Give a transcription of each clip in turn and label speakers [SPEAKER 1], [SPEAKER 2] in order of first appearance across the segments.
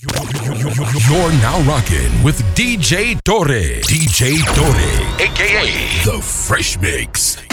[SPEAKER 1] You're now rocking with DJ Torre. DJ Torre, aka The Fresh Mix.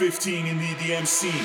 [SPEAKER 2] 15 in the DM scene.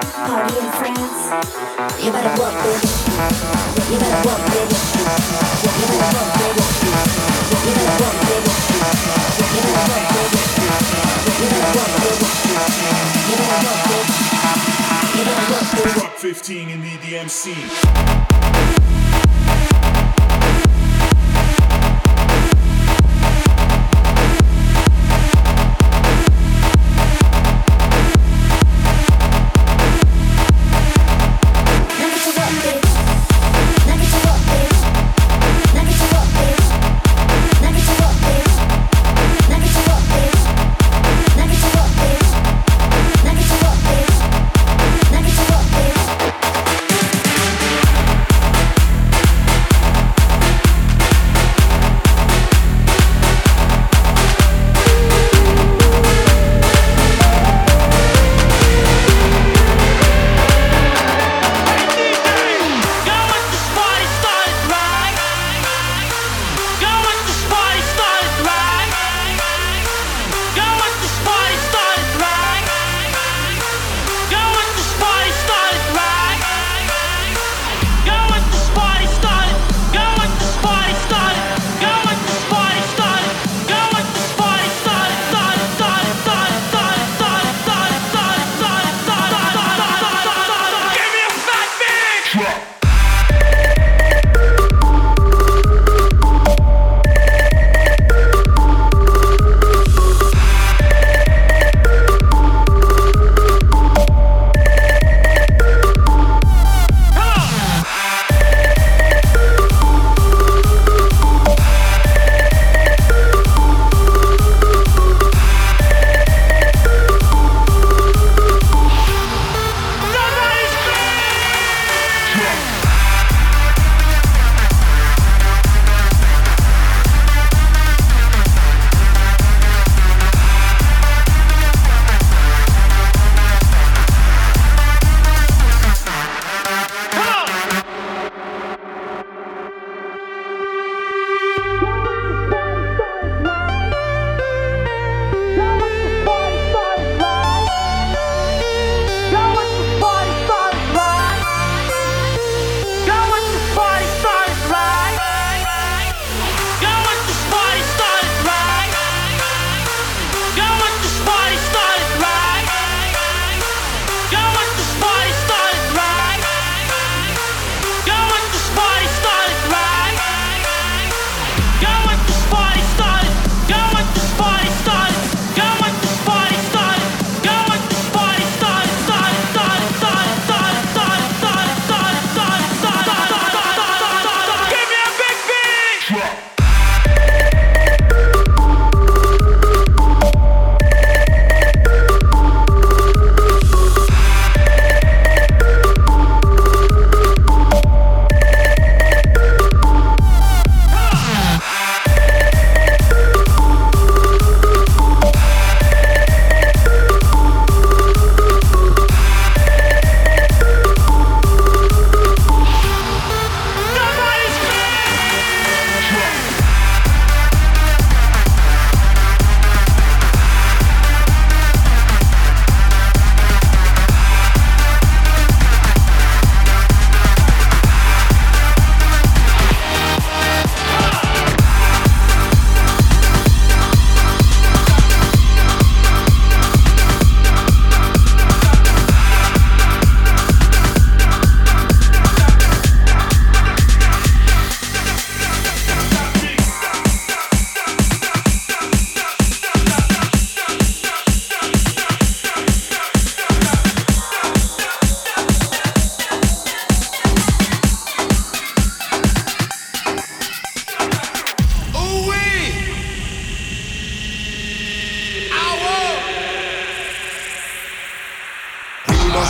[SPEAKER 2] Party in France. You better bitch. You better bitch. You better bitch. You better bitch. You better work, bitch. You better work, bitch.
[SPEAKER 3] Rock 15 in the DMC.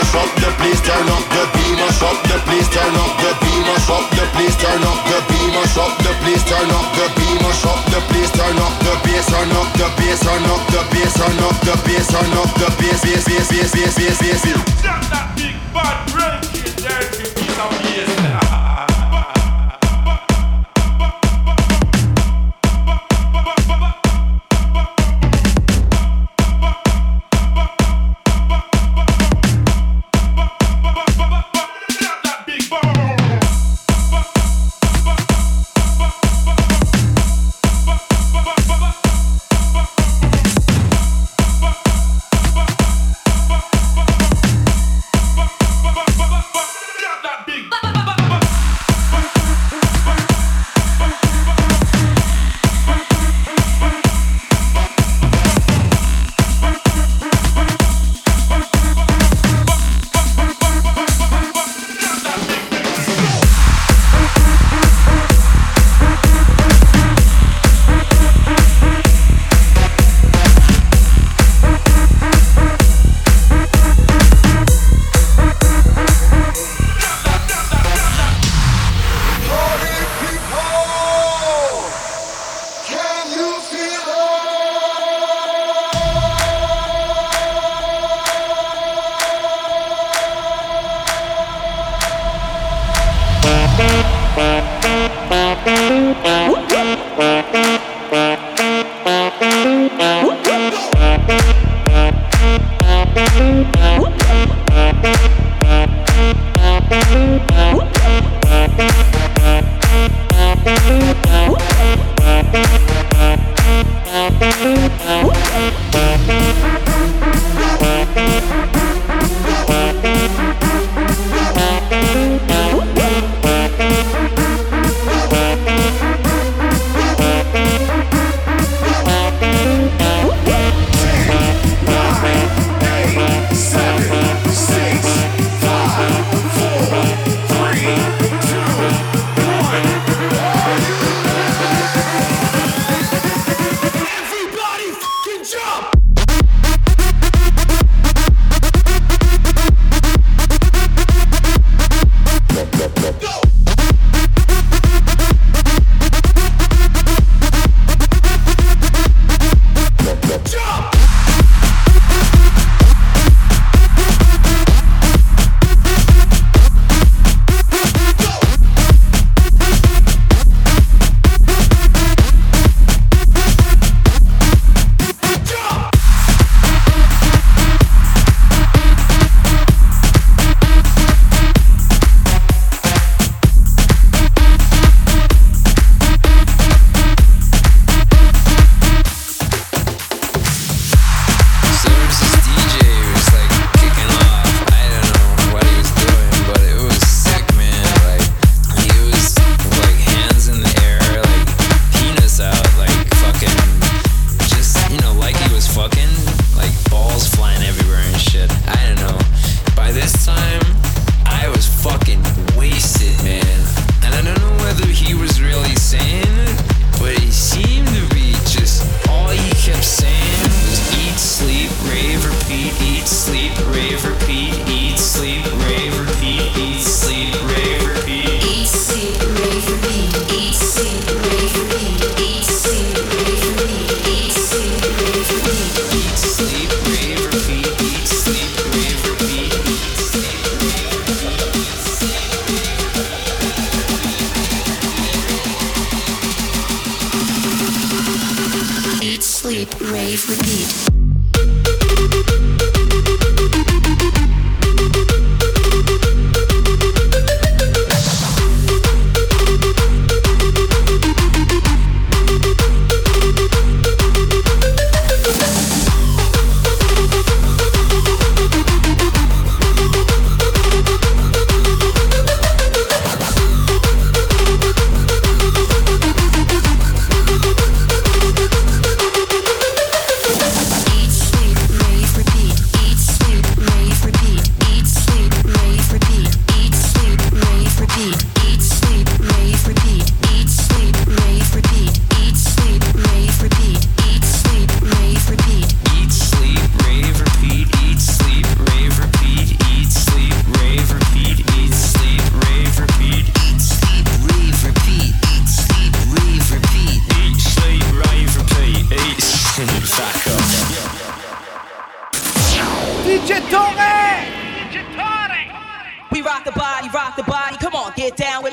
[SPEAKER 4] Mash up the place, turn up the beat, mash up the place, turn up the beat, mash up the place, turn up the beat, mash up the place, turn up the beat, mash up the place, turn up the bass, turn up the bass, turn up the bass, turn up the bass, turn up the bass, bass, bass, bass, bass, bass, bass.
[SPEAKER 5] Shut that big bad ranking dirty piece of bass.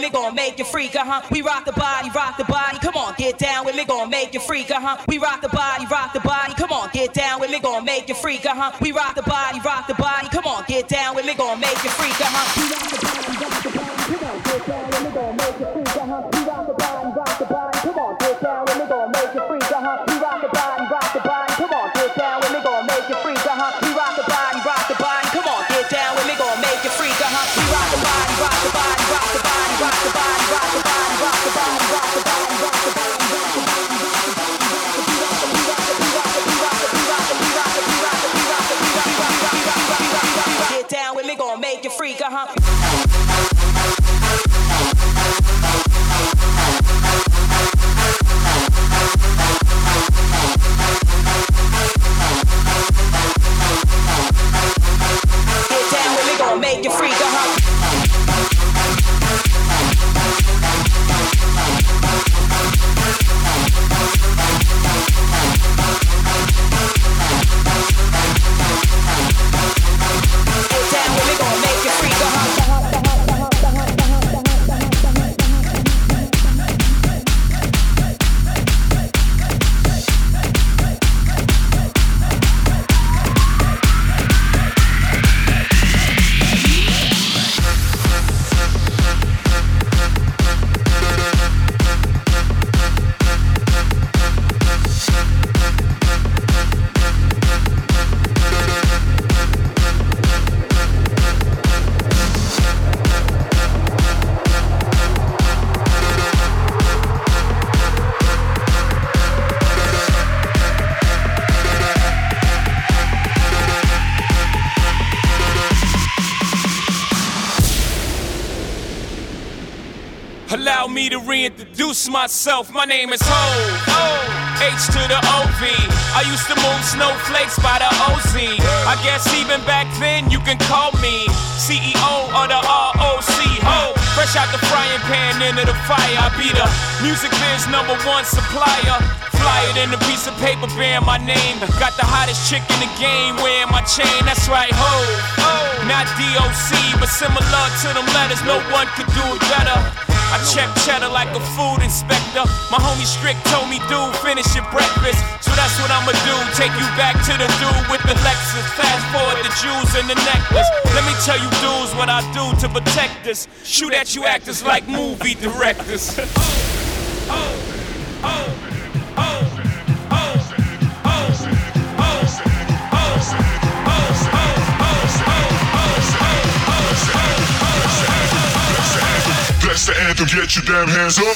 [SPEAKER 6] Me, gonna make you freak, uh huh. We rock the body, rock the body. Come on, get down with me, gonna make you freak, uh huh. We rock the body, rock the body. Come on, get down with me, gonna make you freak, uh huh. We rock the body, rock the body. Come on, get down with me, gonna make you freak, uh huh. We rock the body, rock the body.
[SPEAKER 7] Allow me to reintroduce myself. My name is Hov. H to the OV. I used to move snowflakes by the OZ. I guess even back then you can call me CEO of the ROC. Hov. Fresh out the frying pan into the fire. I be the music biz number one supplier. Fly it in a piece of paper bearing my name. Got the hottest chick in the game wearing my chain. That's right, Hov. Not DOC, but similar to them letters. No one could do it better. I check cheddar like a food inspector. My homie Strick told me, dude, finish your breakfast. So that's what I'ma do. Take you back to the dude with the Lexus. Fast forward the jewels and the necklace. Let me tell you, dudes, what I do to protect us. Shoot at you actors like movie directors.
[SPEAKER 3] Oh, oh, oh. That's the anthem, get your damn hands up.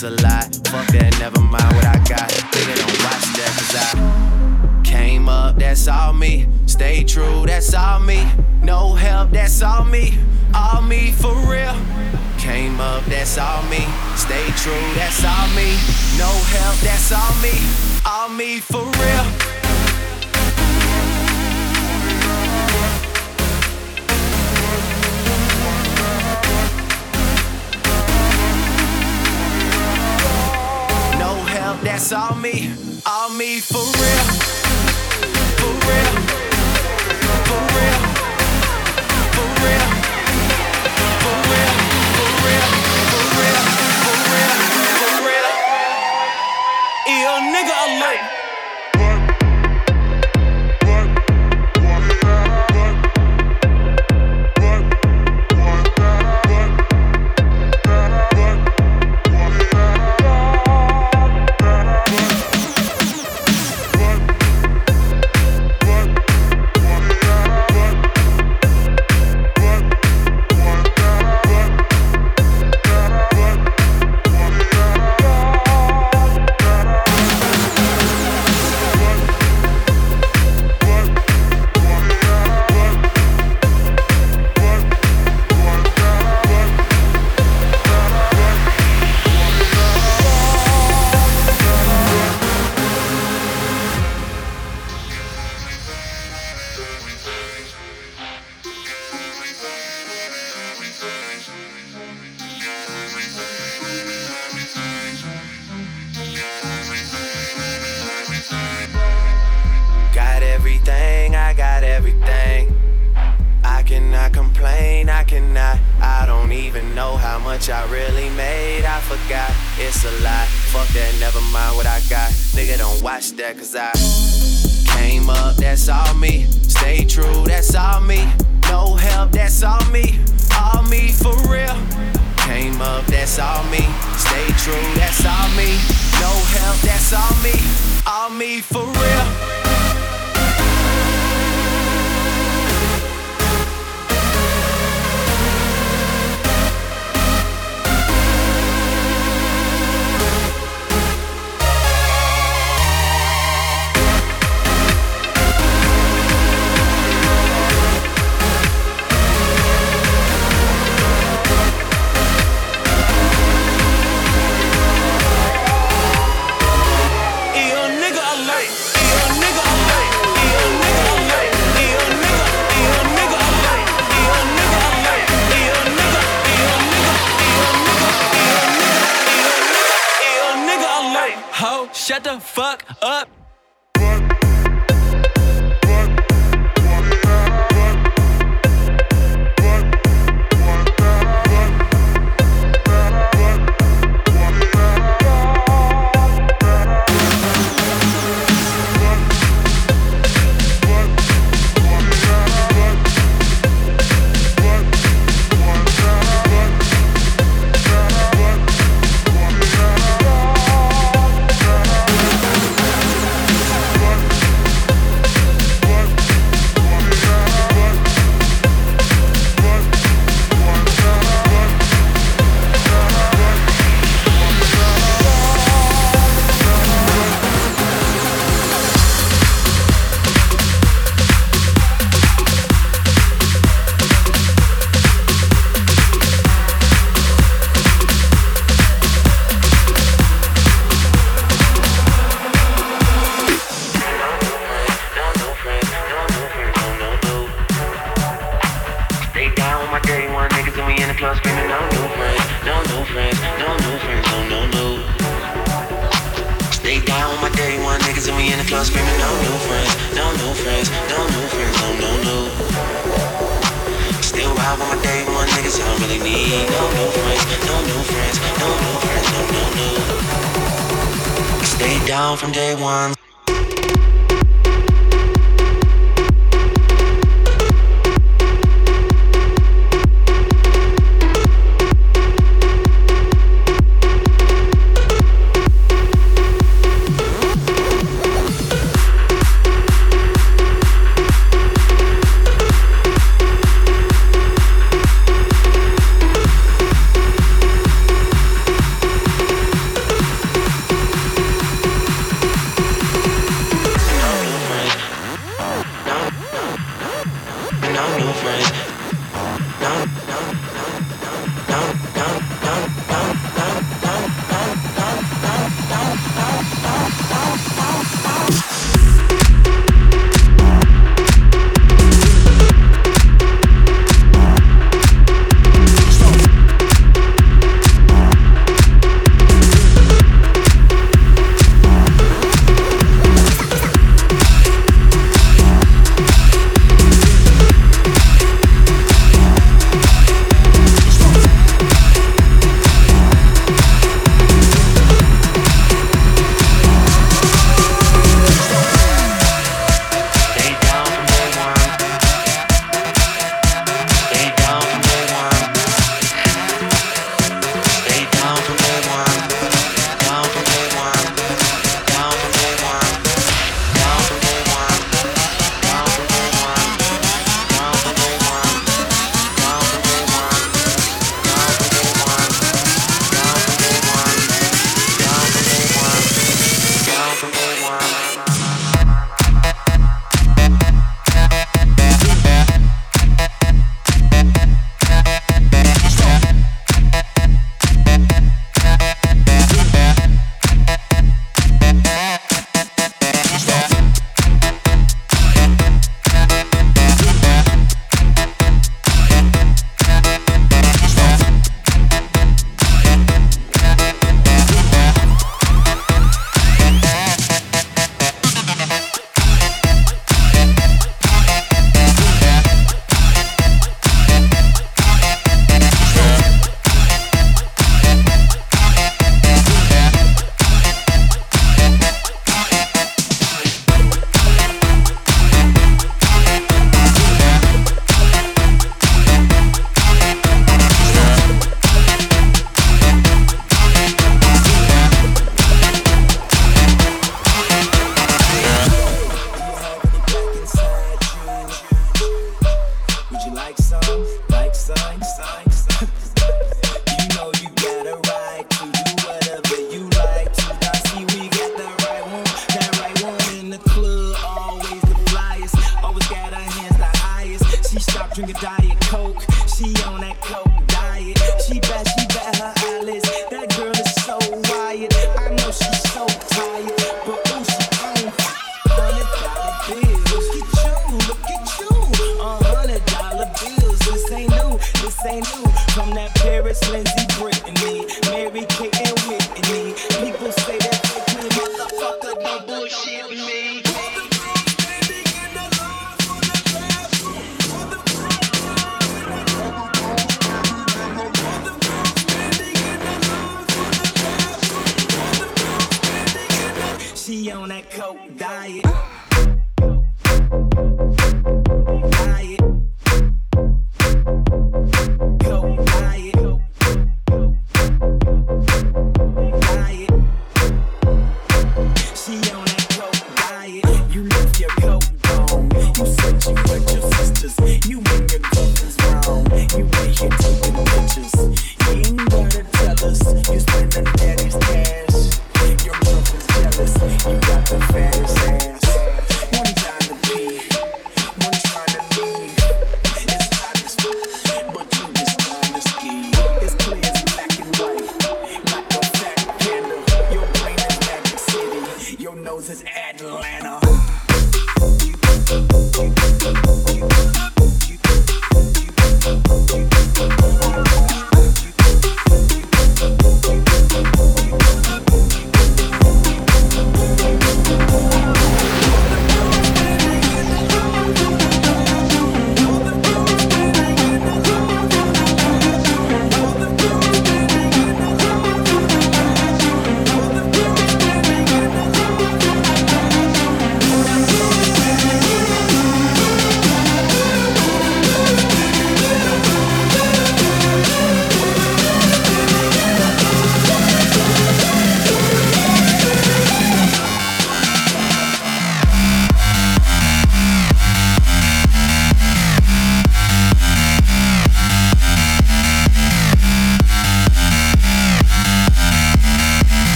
[SPEAKER 8] it's a lot. Fuck that, never mind what I got. Nigga, don't watch that, cause I came up, that's all me. Stay true, that's all me. No help, that's all me. All me for real. Came up, that's all me. Stay true, that's all me. No help, that's all me. All me for real. All me. All me for อ
[SPEAKER 9] เออ